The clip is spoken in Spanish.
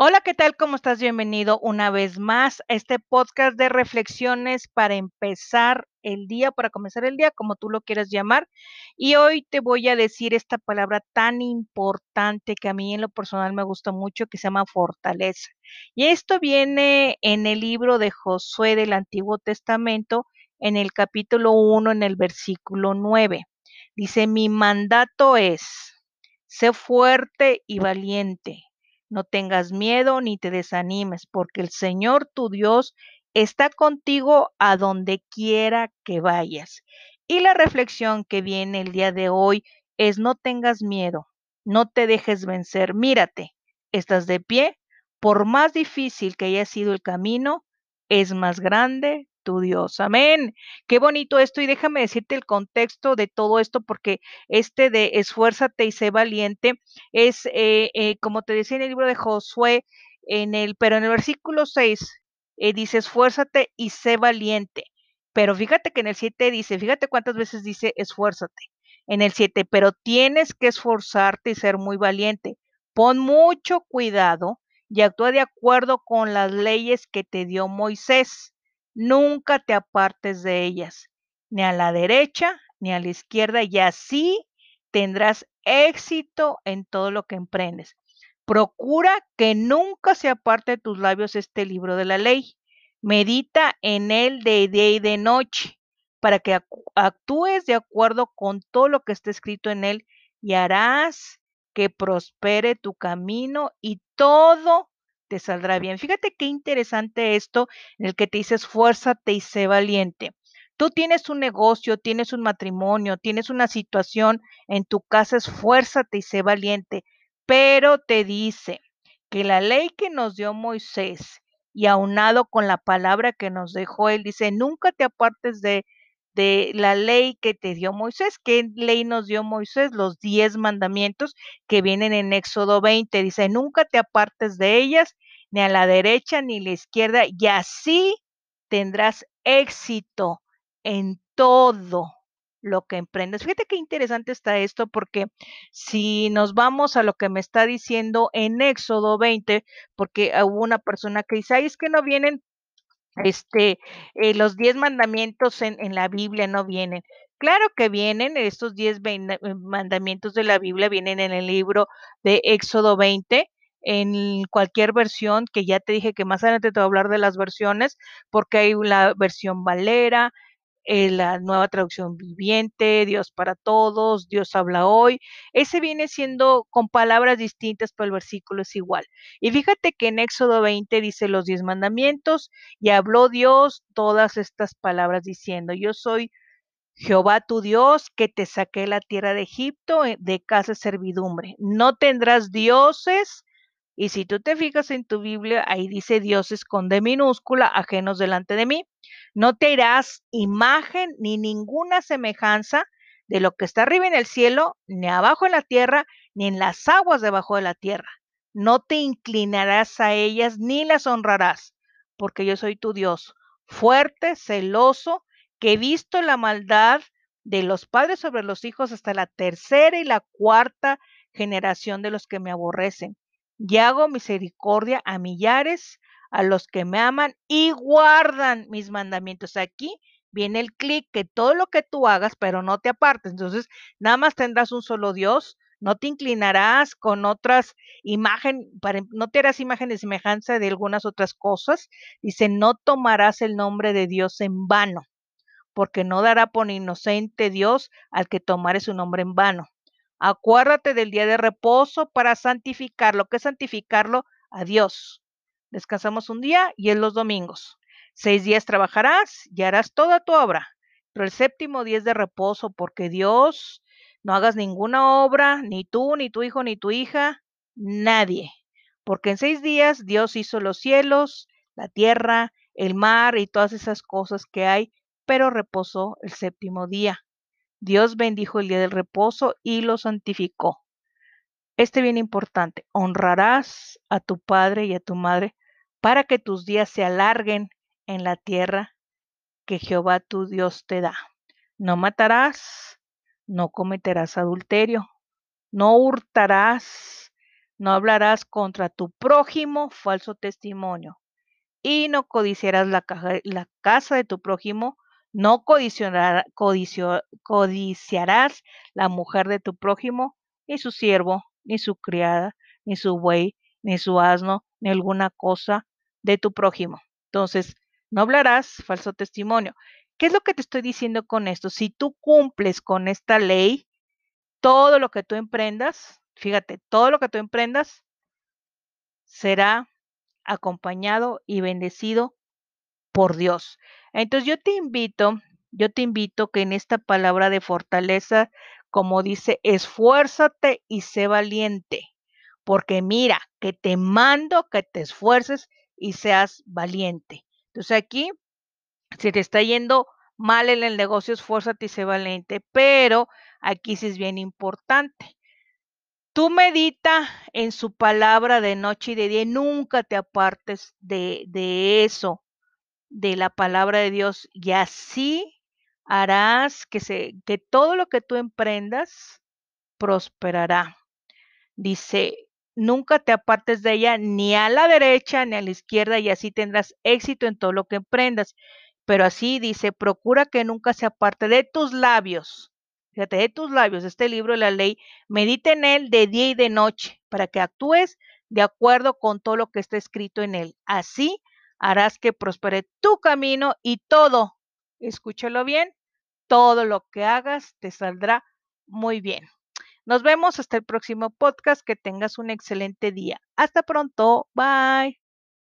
Hola, ¿qué tal? ¿Cómo estás? Bienvenido una vez más a este podcast de reflexiones para empezar el día, para comenzar el día, como tú lo quieras llamar. Y hoy te voy a decir esta palabra tan importante que a mí en lo personal me gusta mucho, que se llama fortaleza. Y esto viene en el libro de Josué del Antiguo Testamento, en el capítulo 1, en el versículo 9. Dice, mi mandato es, sé fuerte y valiente no tengas miedo ni te desanimes, porque el Señor tu Dios está contigo a donde quiera que vayas. Y la reflexión que viene el día de hoy es no tengas miedo, no te dejes vencer, mírate, estás de pie, por más difícil que haya sido el camino, es más grande Dios. Amén. Qué bonito esto y déjame decirte el contexto de todo esto porque este de esfuérzate y sé valiente es, eh, eh, como te decía en el libro de Josué, en el, pero en el versículo 6 eh, dice esfuérzate y sé valiente. Pero fíjate que en el 7 dice, fíjate cuántas veces dice esfuérzate. En el 7, pero tienes que esforzarte y ser muy valiente. Pon mucho cuidado y actúa de acuerdo con las leyes que te dio Moisés nunca te apartes de ellas, ni a la derecha ni a la izquierda, y así tendrás éxito en todo lo que emprendes. Procura que nunca se aparte de tus labios este libro de la ley. Medita en él de día y de noche, para que actúes de acuerdo con todo lo que está escrito en él y harás que prospere tu camino y todo te saldrá bien. Fíjate qué interesante esto en el que te dices, fuérzate y sé valiente. Tú tienes un negocio, tienes un matrimonio, tienes una situación en tu casa, esfuérzate y sé valiente. Pero te dice que la ley que nos dio Moisés y aunado con la palabra que nos dejó él, dice, nunca te apartes de, de la ley que te dio Moisés. ¿Qué ley nos dio Moisés? Los diez mandamientos que vienen en Éxodo 20. Dice, nunca te apartes de ellas, ni a la derecha ni a la izquierda, y así tendrás éxito en todo lo que emprendes. Fíjate qué interesante está esto, porque si nos vamos a lo que me está diciendo en Éxodo 20, porque hubo una persona que dice, ay, es que no vienen este, eh, los diez mandamientos en, en, la Biblia no vienen. Claro que vienen, estos diez eh, mandamientos de la Biblia vienen en el libro de Éxodo 20, en cualquier versión, que ya te dije que más adelante te voy a hablar de las versiones, porque hay la versión Valera, eh, la nueva traducción viviente, Dios para todos, Dios habla hoy. Ese viene siendo con palabras distintas, pero el versículo es igual. Y fíjate que en Éxodo 20 dice los diez mandamientos y habló Dios todas estas palabras diciendo, yo soy Jehová tu Dios, que te saqué la tierra de Egipto eh, de casa de servidumbre. No tendrás dioses y si tú te fijas en tu Biblia, ahí dice dioses con D minúscula, ajenos delante de mí. No te irás imagen ni ninguna semejanza de lo que está arriba en el cielo, ni abajo en la tierra, ni en las aguas debajo de la tierra. No te inclinarás a ellas ni las honrarás, porque yo soy tu Dios, fuerte, celoso, que he visto la maldad de los padres sobre los hijos hasta la tercera y la cuarta generación de los que me aborrecen y hago misericordia a millares, a los que me aman y guardan mis mandamientos. Aquí viene el clic que todo lo que tú hagas, pero no te apartes. Entonces, nada más tendrás un solo Dios, no te inclinarás con otras imágenes, no te harás imagen de semejanza de algunas otras cosas. Dice, no tomarás el nombre de Dios en vano, porque no dará por inocente Dios al que tomare su nombre en vano. Acuérdate del día de reposo para santificarlo. ¿Qué es santificarlo? A Dios. Descansamos un día y en los domingos. Seis días trabajarás y harás toda tu obra. Pero el séptimo día es de reposo porque Dios no hagas ninguna obra, ni tú, ni tu hijo, ni tu hija, nadie. Porque en seis días Dios hizo los cielos, la tierra, el mar y todas esas cosas que hay, pero reposó el séptimo día. Dios bendijo el día del reposo y lo santificó. Este bien importante, honrarás a tu padre y a tu madre para que tus días se alarguen en la tierra que Jehová tu Dios te da. No matarás, no cometerás adulterio, no hurtarás, No hablarás contra tu prójimo falso testimonio. Y no codiciarás la, casa de tu prójimo. No codiciarás la mujer de tu prójimo, ni su siervo, ni su criada, ni su buey, ni su asno, ni alguna cosa de tu prójimo. Entonces, no hablarás falso testimonio. ¿Qué es lo que te estoy diciendo con esto? Si tú cumples con esta ley, todo lo que tú emprendas, fíjate, todo lo que tú emprendas será acompañado y bendecido por Dios. Entonces yo te invito, yo te invito que en esta palabra de fortaleza, como dice, esfuérzate y sé valiente, porque mira, que te mando que te esfuerces y seas valiente. Entonces aquí, si te está yendo mal en el negocio, esfuérzate y sé valiente, pero aquí sí es bien importante. Tú medita en su palabra de noche y de día, nunca te apartes de, de eso, de la palabra de Dios, y así harás que, se, que todo lo que tú emprendas prosperará. Dice, nunca te apartes de ella ni a la derecha ni a la izquierda y así tendrás éxito en todo lo que emprendas. Pero así dice, procura que nunca se aparte de tus labios fíjate, de tus labios, este libro de la ley, medita en él de día y de noche, para que actúes de acuerdo con todo lo que está escrito en él. Así harás que prospere tu camino y todo, escúchalo bien, todo lo que hagas te saldrá muy bien. Nos vemos hasta el próximo podcast. Que tengas un excelente día. Hasta pronto. Bye.